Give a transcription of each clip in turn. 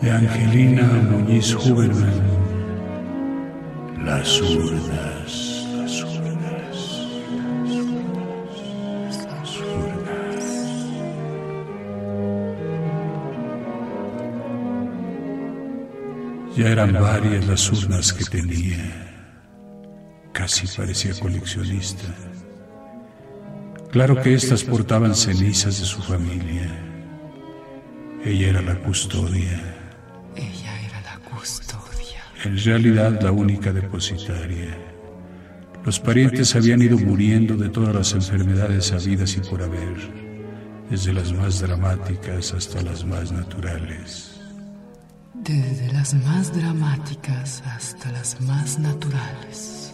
De Angelina Muñiz Huberman. Las urnas, las urnas, las urnas. Ya eran varias las urnas que tenía. Casi parecía coleccionista. Claro que estas portaban cenizas de su familia. Ella era la custodia. En realidad la única depositaria. Los parientes habían ido muriendo de todas las enfermedades habidas y por haber, desde las más dramáticas hasta las más naturales. Desde las más dramáticas hasta las más naturales.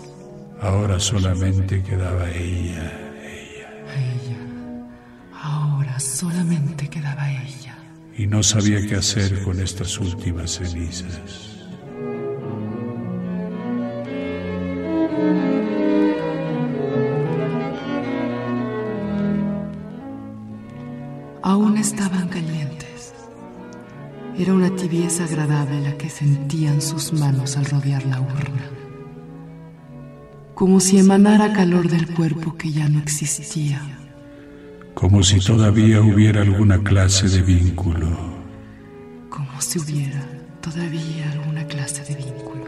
Ahora solamente quedaba ella, ella, Ella. Ahora solamente quedaba ella. y no sabía qué hacer con estas últimas cenizas. Tibieza agradable la que sentían sus manos al rodear la urna. Como si emanara calor del cuerpo que ya no existía. Como si todavía hubiera alguna clase de vínculo. Como si hubiera todavía alguna clase de vínculo.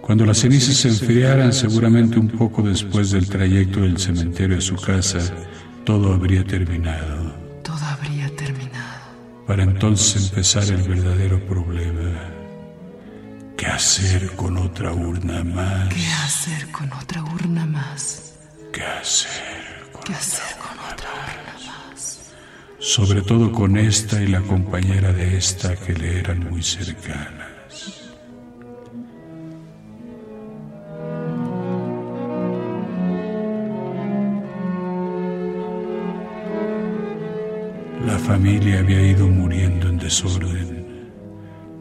Cuando las cenizas se enfriaran, seguramente un poco después del trayecto del cementerio a su casa, todo habría terminado. Todo habría terminado. Para entonces empezar el verdadero problema. ¿Qué hacer con otra urna más? ¿Qué hacer con otra urna más? ¿Qué hacer con ¿Qué hacer con otra urna más? sobre todo con esta y la compañera de esta que le eran muy cercanas. Familia había ido muriendo en desorden.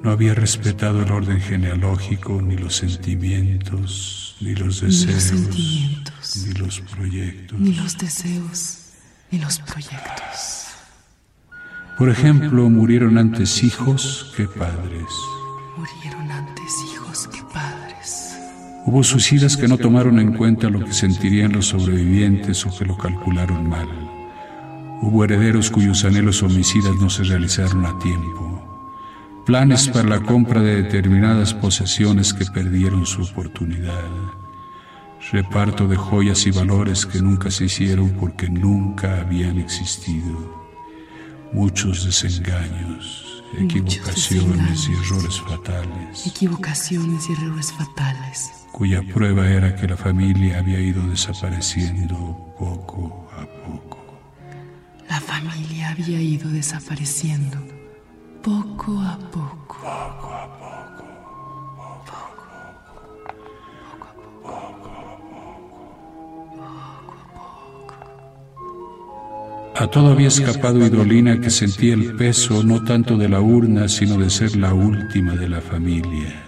No había respetado el orden genealógico, ni los sentimientos, ni los Ni los deseos, sentimientos, ni los proyectos. ni los deseos, ni los proyectos. Por ejemplo, murieron antes hijos que padres. Murieron antes hijos que padres. Hubo suicidas que no tomaron en cuenta lo que sentirían los sobrevivientes o que lo calcularon mal. Hubo herederos cuyos anhelos homicidas no se realizaron a tiempo. Planes para la compra de determinadas posesiones que perdieron su oportunidad. Reparto de joyas y valores que nunca se hicieron porque nunca habían existido. Muchos desengaños, equivocaciones y errores fatales. Equivocaciones y errores fatales. cuya prueba era que la familia había ido desapareciendo poco a poco. La familia había ido desapareciendo poco a poco. A todo había escapado Idolina que sentía el peso no tanto de la urna, sino de ser la última de la familia.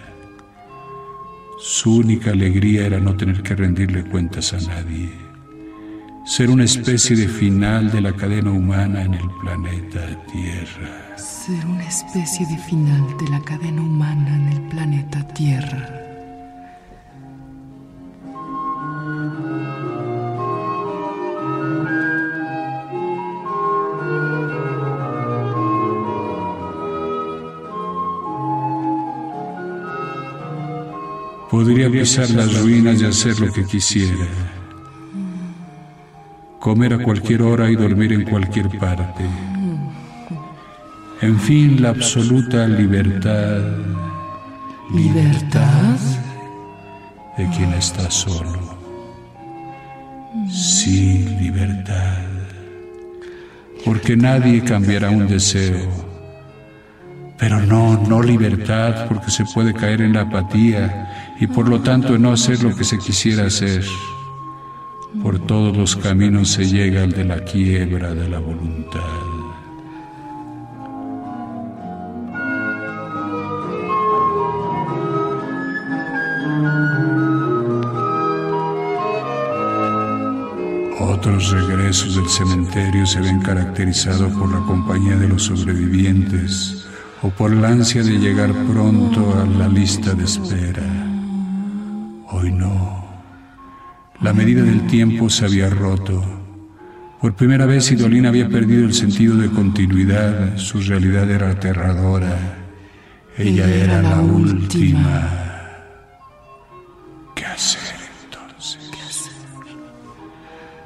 Su única alegría era no tener que rendirle cuentas a nadie, ser una especie de final de la cadena humana en el planeta Tierra. Ser una especie de final de la cadena humana en el planeta Tierra. Podría pisar las ruinas y hacer lo que quisiera. Comer a cualquier hora y dormir en cualquier parte. En fin, la absoluta libertad. ¿Libertad? De quien está solo. Sí, libertad. Porque nadie cambiará un deseo pero no, no libertad, porque se puede caer en la apatía y por lo tanto en no hacer lo que se quisiera hacer. Por todos los caminos se llega al de la quiebra de la voluntad. Otros regresos del cementerio se ven caracterizados por la compañía de los sobrevivientes o por la ansia de llegar pronto a la lista de espera. Hoy no. La medida del tiempo se había roto. Por primera vez Idolina había perdido el sentido de continuidad, su realidad era aterradora. Ella era la última. ¿Qué hacer entonces?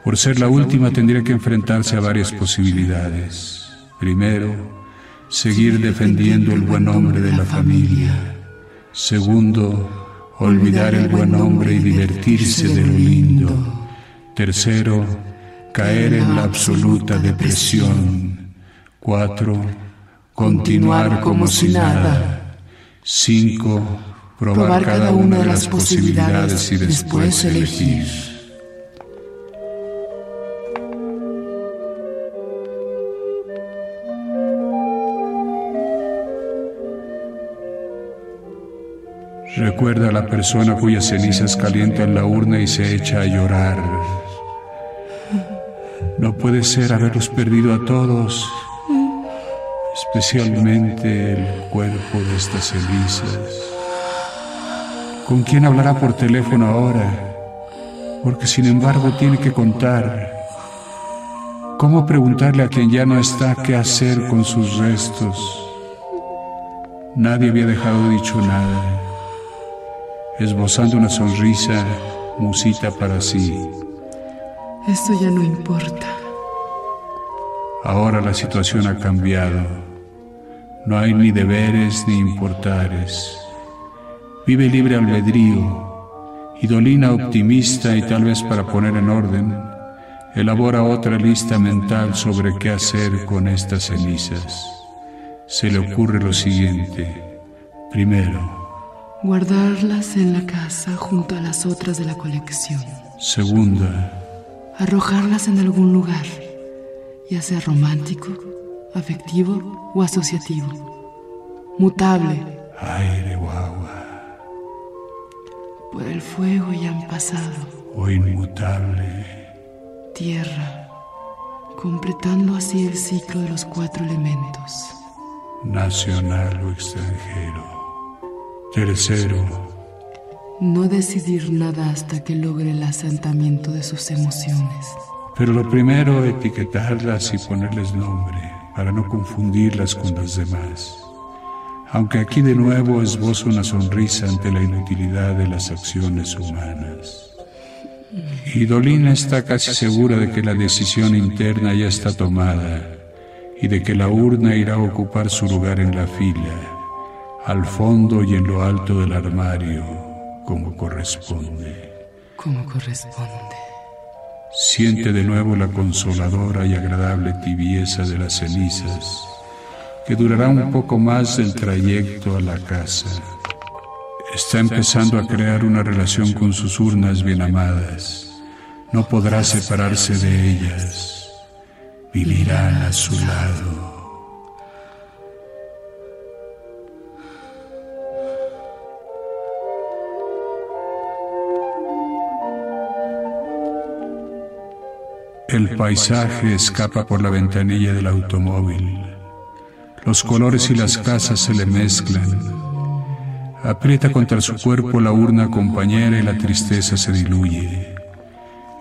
Por ser la última tendría que enfrentarse a varias posibilidades. Primero, seguir defendiendo el buen nombre de la familia. Segundo, olvidar el buen nombre y divertirse de lo lindo. Tercero, caer en la absoluta depresión. Cuatro, continuar como si nada. Cinco, probar cada una de las posibilidades y después elegir. Recuerda a la persona cuyas cenizas calientan la urna y se echa a llorar. No puede ser haberlos perdido a todos, especialmente el cuerpo de estas cenizas. ¿Con quién hablará por teléfono ahora? Porque sin embargo tiene que contar. ¿Cómo preguntarle a quien ya no está qué hacer con sus restos? Nadie había dejado dicho nada esbozando una sonrisa, musita para sí. Esto ya no importa. Ahora la situación ha cambiado. No hay ni deberes ni importares. Vive libre albedrío. Y Dolina, optimista y tal vez para poner en orden, elabora otra lista mental sobre qué hacer con estas cenizas. Se le ocurre lo siguiente. Primero, Guardarlas en la casa junto a las otras de la colección. Segunda. Arrojarlas en algún lugar, ya sea romántico, afectivo o asociativo. Mutable. Aire guagua. Por el fuego ya han pasado. O inmutable. Tierra, completando así el ciclo de los cuatro elementos. Nacional o extranjero. Tercero, no decidir nada hasta que logre el asentamiento de sus emociones. Pero lo primero, etiquetarlas y ponerles nombre para no confundirlas con las demás. Aunque aquí de nuevo esbozo una sonrisa ante la inutilidad de las acciones humanas. Y Dolina está casi segura de que la decisión interna ya está tomada y de que la urna irá a ocupar su lugar en la fila al fondo y en lo alto del armario, como corresponde. Como corresponde. Siente de nuevo la consoladora y agradable tibieza de las cenizas, que durará un poco más del trayecto a la casa. Está empezando a crear una relación con sus urnas bien amadas. No podrá separarse de ellas. Vivirán a su lado. El paisaje escapa por la ventanilla del automóvil. Los colores y las casas se le mezclan. Aprieta contra su cuerpo la urna compañera y la tristeza se diluye.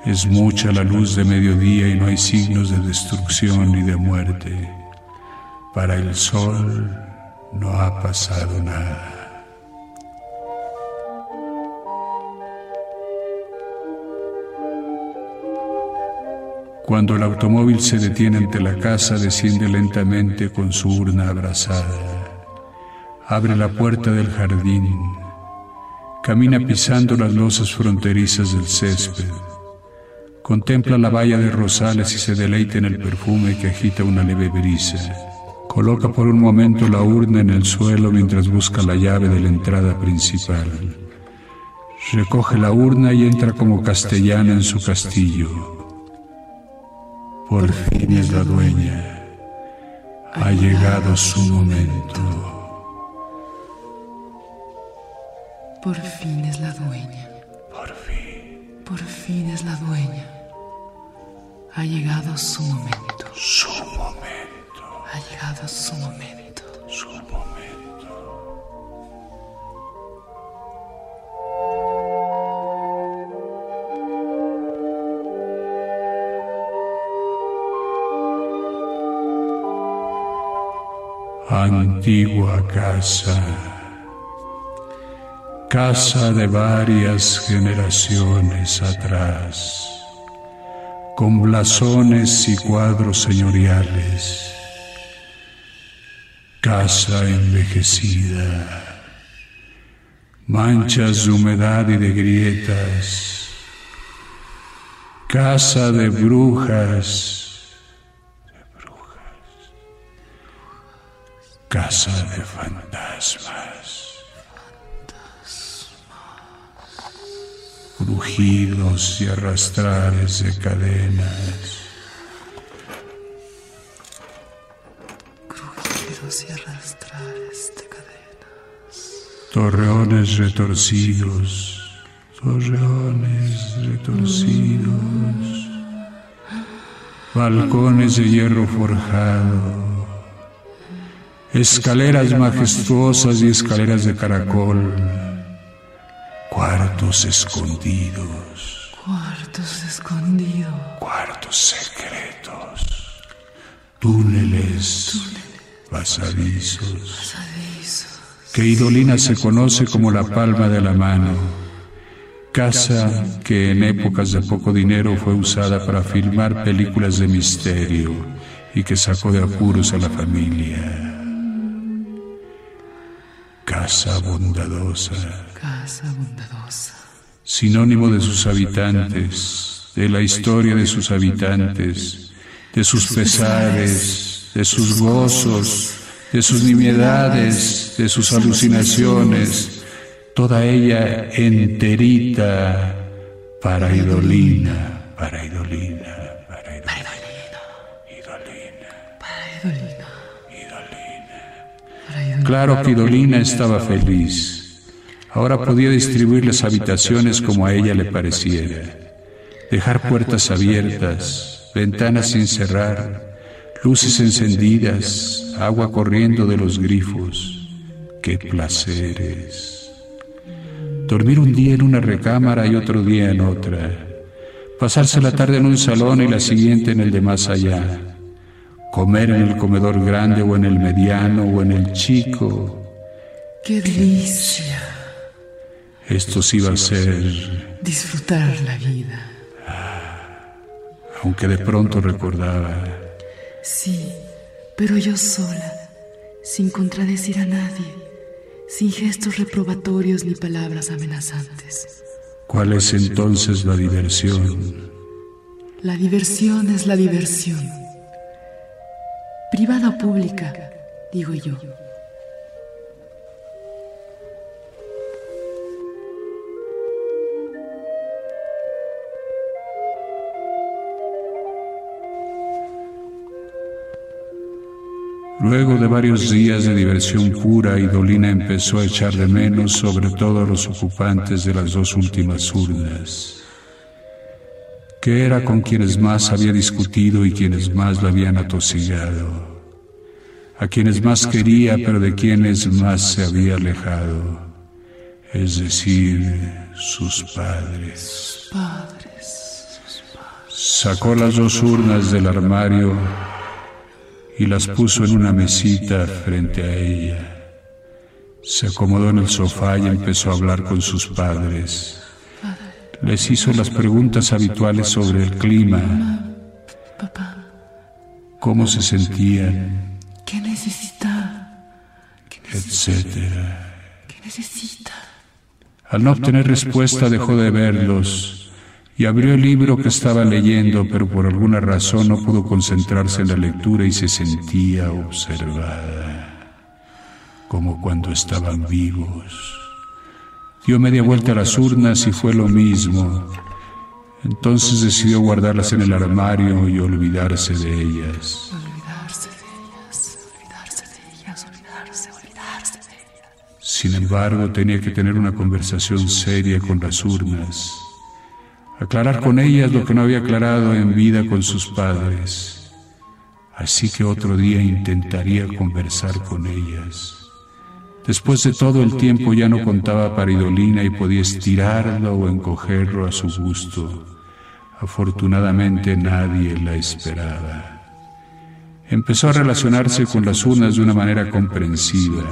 Es mucha la luz de mediodía y no hay signos de destrucción ni de muerte. Para el sol no ha pasado nada. Cuando el automóvil se detiene ante la casa, desciende lentamente con su urna abrazada. Abre la puerta del jardín. Camina pisando las losas fronterizas del césped. Contempla la valla de rosales y se deleita en el perfume que agita una leve brisa. Coloca por un momento la urna en el suelo mientras busca la llave de la entrada principal. Recoge la urna y entra como castellana en su castillo. Por fin es la dueña. Ha llegado su momento. Por fin es la dueña. Por fin. Por fin es la dueña. Ha llegado su momento. Su momento. Ha llegado su momento. Su momento. Antigua casa. Casa de varias generaciones atrás con blasones y cuadros señoriales, casa envejecida, manchas de humedad y de grietas, casa de brujas, casa de fantasmas. crujidos y arrastrares de cadenas. Crujidos y arrastrares de cadenas. Torreones retorcidos, torreones retorcidos. Balcones de hierro forjado. Escaleras majestuosas y escaleras de caracol Cuartos escondidos. Cuartos escondidos. Cuartos secretos. Túneles. Pasadizos. Que Idolina se conoce como la palma de la mano. Casa que en épocas de poco dinero fue usada para filmar películas de misterio y que sacó de apuros a la familia. Casa bondadosa. Casa bondadosa. Sinónimo de sus habitantes, de la historia de sus habitantes, de sus pesares, de sus gozos, de sus nimiedades, de sus alucinaciones, toda ella enterita para Idolina, para Idolina, Claro que Idolina estaba feliz. Ahora podía distribuir las habitaciones como a ella le pareciera. Dejar puertas abiertas, ventanas sin cerrar, luces encendidas, agua corriendo de los grifos. ¡Qué placeres! Dormir un día en una recámara y otro día en otra. Pasarse la tarde en un salón y la siguiente en el de más allá comer en el comedor grande o en el mediano o en el chico. ¡Qué delicia! Esto sí va a ser... Disfrutar la vida. Aunque de pronto recordaba... Sí, pero yo sola, sin contradecir a nadie, sin gestos reprobatorios ni palabras amenazantes. ¿Cuál es entonces la diversión? La diversión es la diversión privada o pública, digo yo. Luego de varios días de diversión pura, Idolina empezó a echar de menos sobre todo los ocupantes de las dos últimas urnas que era con quienes más había discutido y quienes más la habían atosigado, a quienes más quería pero de quienes más se había alejado, es decir, sus padres. Sacó las dos urnas del armario y las puso en una mesita frente a ella. Se acomodó en el sofá y empezó a hablar con sus padres les hizo las preguntas habituales sobre el clima, cómo se sentían, qué necesita, etcétera. qué necesita. Al no obtener respuesta dejó de verlos y abrió el libro que estaba leyendo, pero por alguna razón no pudo concentrarse en la lectura y se sentía observada, como cuando estaban vivos. Dio media vuelta a las urnas y fue lo mismo. Entonces decidió guardarlas en el armario y olvidarse de ellas. Sin embargo, tenía que tener una conversación seria con las urnas, aclarar con ellas lo que no había aclarado en vida con sus padres. Así que otro día intentaría conversar con ellas. Después de todo el tiempo ya no contaba para Idolina y podía estirarlo o encogerlo a su gusto. Afortunadamente nadie la esperaba. Empezó a relacionarse con las urnas de una manera comprensiva.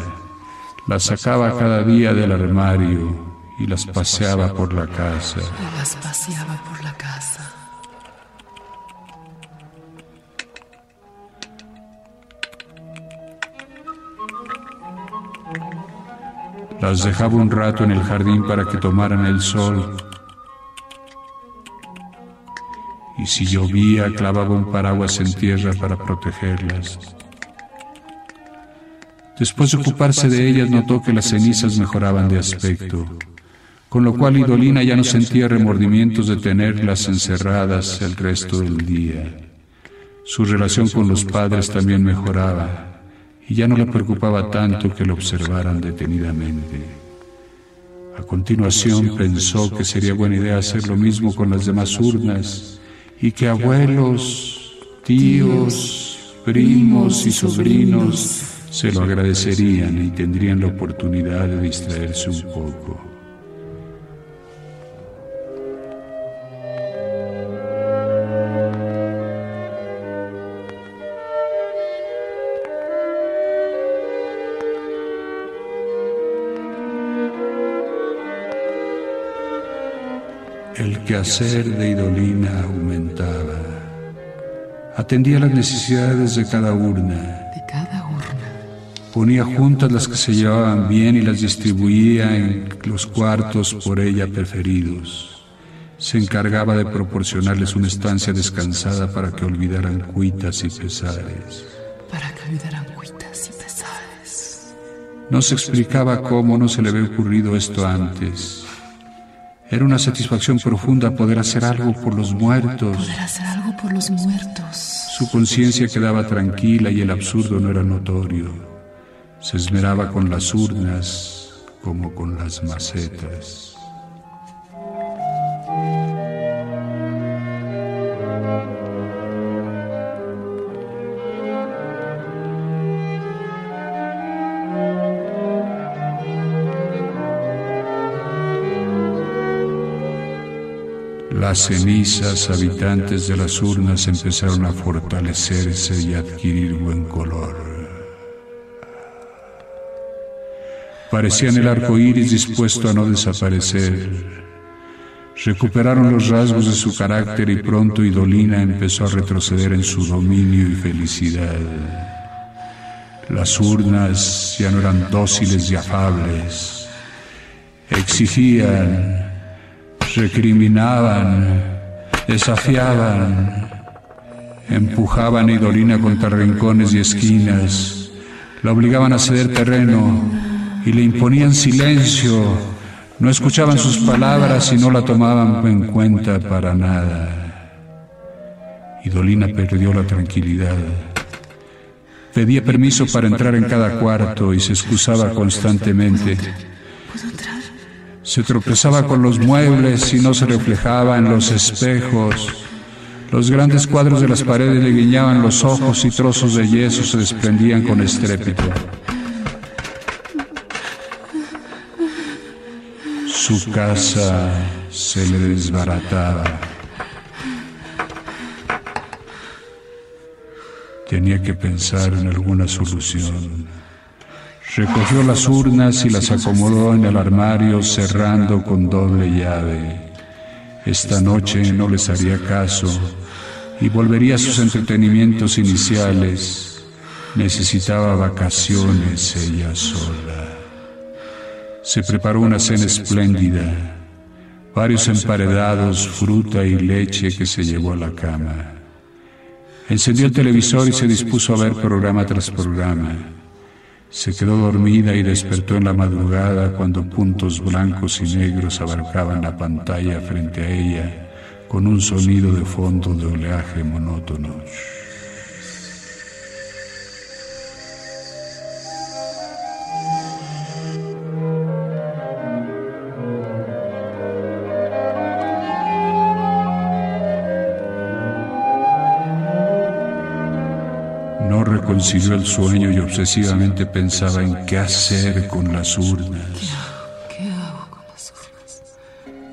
Las sacaba cada día del armario y las paseaba por la casa. Y las paseaba por la casa. Las dejaba un rato en el jardín para que tomaran el sol. Y si llovía, clavaba un paraguas en tierra para protegerlas. Después de ocuparse de ellas, notó que las cenizas mejoraban de aspecto, con lo cual Idolina ya no sentía remordimientos de tenerlas encerradas el resto del día. Su relación con los padres también mejoraba y ya no le preocupaba tanto que lo observaran detenidamente. A continuación pensó que sería buena idea hacer lo mismo con las demás urnas y que abuelos, tíos, primos y sobrinos se lo agradecerían y tendrían la oportunidad de distraerse un poco. Quehacer de Idolina aumentaba. Atendía las necesidades de cada urna. De cada urna. Ponía juntas las que se llevaban bien y las distribuía en los cuartos por ella preferidos. Se encargaba de proporcionarles una estancia descansada para que olvidaran cuitas y pesares. Para que olvidaran cuitas y pesares. No se explicaba cómo no se le había ocurrido esto antes. Era una satisfacción profunda poder hacer algo por los muertos. Poder hacer algo por los muertos. Su conciencia quedaba tranquila y el absurdo no era notorio. Se esmeraba con las urnas como con las macetas. Las cenizas habitantes de las urnas empezaron a fortalecerse y adquirir buen color. Parecían el arco iris dispuesto a no desaparecer. Recuperaron los rasgos de su carácter y pronto Idolina empezó a retroceder en su dominio y felicidad. Las urnas ya no eran dóciles y afables. Exigían recriminaban, desafiaban, empujaban a Idolina contra rincones y esquinas, la obligaban a ceder terreno y le imponían silencio, no escuchaban sus palabras y no la tomaban en cuenta para nada. Idolina perdió la tranquilidad. Pedía permiso para entrar en cada cuarto y se excusaba constantemente. Se tropezaba con los muebles y no se reflejaba en los espejos. Los grandes cuadros de las paredes le guiñaban los ojos y trozos de yeso se desprendían con estrépito. Su casa se le desbarataba. Tenía que pensar en alguna solución. Recogió las urnas y las acomodó en el armario cerrando con doble llave. Esta noche no les haría caso y volvería a sus entretenimientos iniciales. Necesitaba vacaciones ella sola. Se preparó una cena espléndida, varios emparedados, fruta y leche que se llevó a la cama. Encendió el televisor y se dispuso a ver programa tras programa. Se quedó dormida y despertó en la madrugada cuando puntos blancos y negros abarcaban la pantalla frente a ella con un sonido de fondo de oleaje monótono. Reconcilió el sueño y obsesivamente pensaba en qué hacer con las urnas.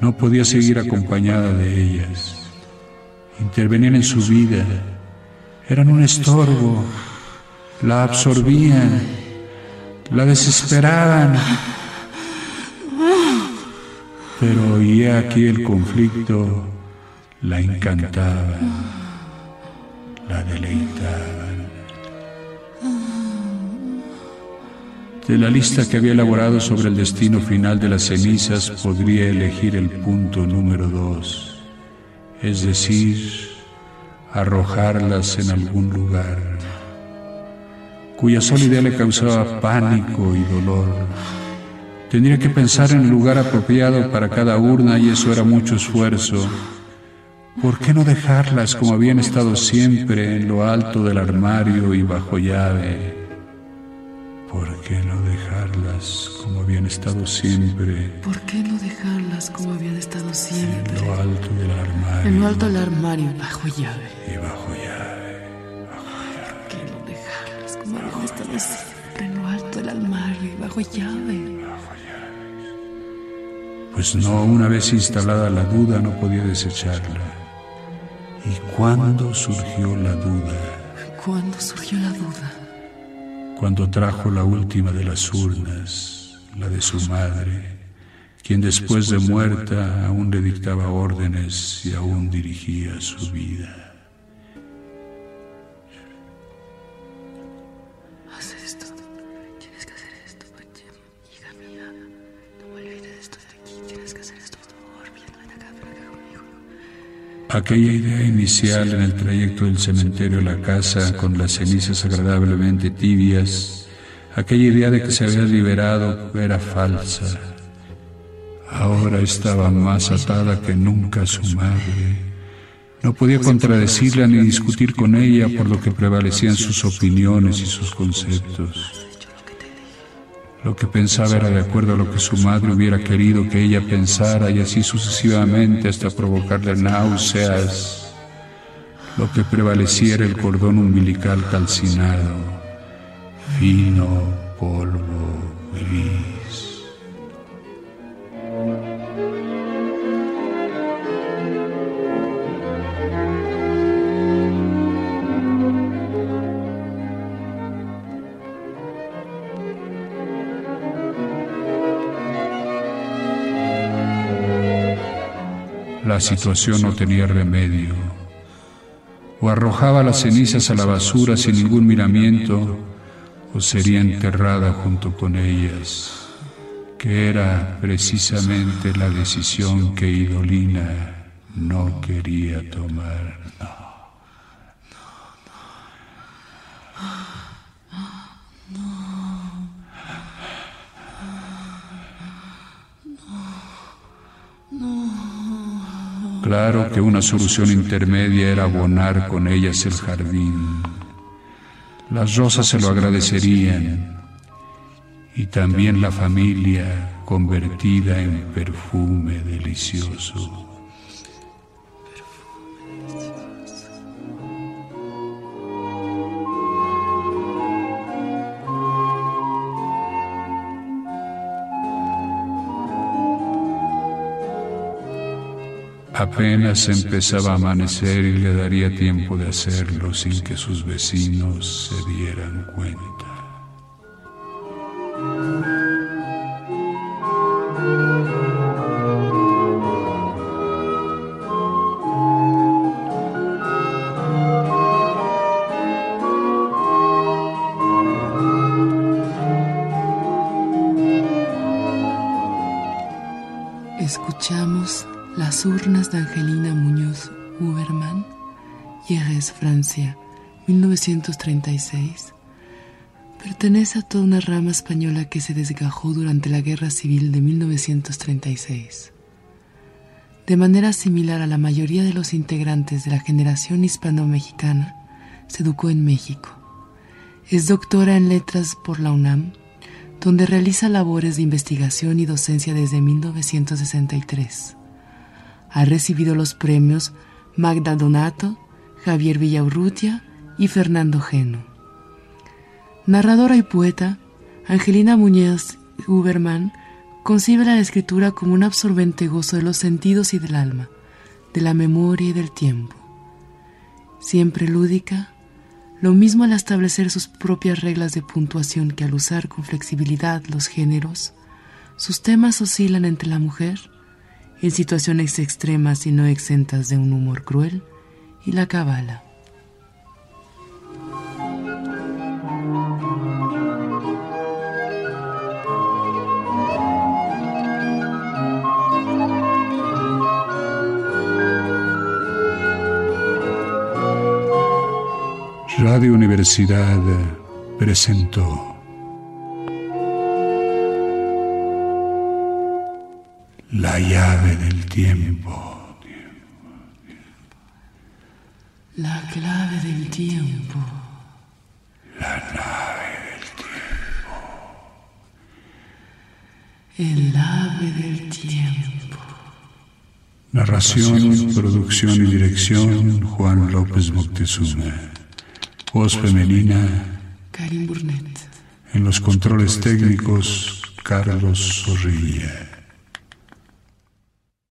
No podía seguir acompañada de ellas. Intervenían en su vida. Eran un estorbo. La absorbían. La desesperaban. Pero oía aquí el conflicto. La encantaban. La deleitaban. De la lista que había elaborado sobre el destino final de las cenizas podría elegir el punto número dos, es decir, arrojarlas en algún lugar, cuya sola idea le causaba pánico y dolor. Tendría que pensar en el lugar apropiado para cada urna y eso era mucho esfuerzo. ¿Por qué no dejarlas como habían estado siempre en lo alto del armario y bajo llave? ¿Por qué no dejarlas como habían estado siempre? ¿Por qué no dejarlas como habían estado siempre? En lo alto del armario. En lo alto del armario, bajo llave. Y bajo llave. Bajo llave. ¿Por qué no dejarlas como habían estado siempre? En lo alto del armario y bajo llave. Bajo llave. Pues no, una vez instalada la duda no podía desecharla. ¿Y cuándo surgió la duda? ¿Cuándo surgió la duda? Cuando trajo la última de las urnas, la de su madre, quien después de muerta aún le dictaba órdenes y aún dirigía su vida. Aquella idea inicial en el trayecto del cementerio a la casa, con las cenizas agradablemente tibias, aquella idea de que se había liberado era falsa. Ahora estaba más atada que nunca a su madre. No podía contradecirla ni discutir con ella por lo que prevalecían sus opiniones y sus conceptos. Lo que pensaba era de acuerdo a lo que su madre hubiera querido que ella pensara y así sucesivamente hasta provocarle náuseas. Lo que prevalecía era el cordón umbilical calcinado, fino polvo gris. Situación no tenía remedio. O arrojaba las cenizas a la basura sin ningún miramiento, o sería enterrada junto con ellas, que era precisamente la decisión que Idolina no quería tomar. Claro que una solución intermedia era abonar con ellas el jardín. Las rosas se lo agradecerían y también la familia convertida en perfume delicioso. Apenas empezaba a amanecer y le daría tiempo de hacerlo sin que sus vecinos se dieran cuenta. 1936. Pertenece a toda una rama española que se desgajó durante la Guerra Civil de 1936. De manera similar a la mayoría de los integrantes de la generación hispano-mexicana, se educó en México. Es doctora en letras por la UNAM, donde realiza labores de investigación y docencia desde 1963. Ha recibido los premios Magda Donato, Javier Villaurrutia y Fernando Geno. Narradora y poeta, Angelina Muñoz Huberman concibe la escritura como un absorbente gozo de los sentidos y del alma, de la memoria y del tiempo. Siempre lúdica, lo mismo al establecer sus propias reglas de puntuación que al usar con flexibilidad los géneros, sus temas oscilan entre la mujer, en situaciones extremas y no exentas de un humor cruel, y la cabala. Radio Universidad presentó La llave del tiempo. La clave del tiempo. La nave del tiempo. El ave del tiempo. Narración, producción y dirección Juan López Moctezuma. Voz femenina. Karim Burnett. En los controles técnicos, Carlos Zorrilla.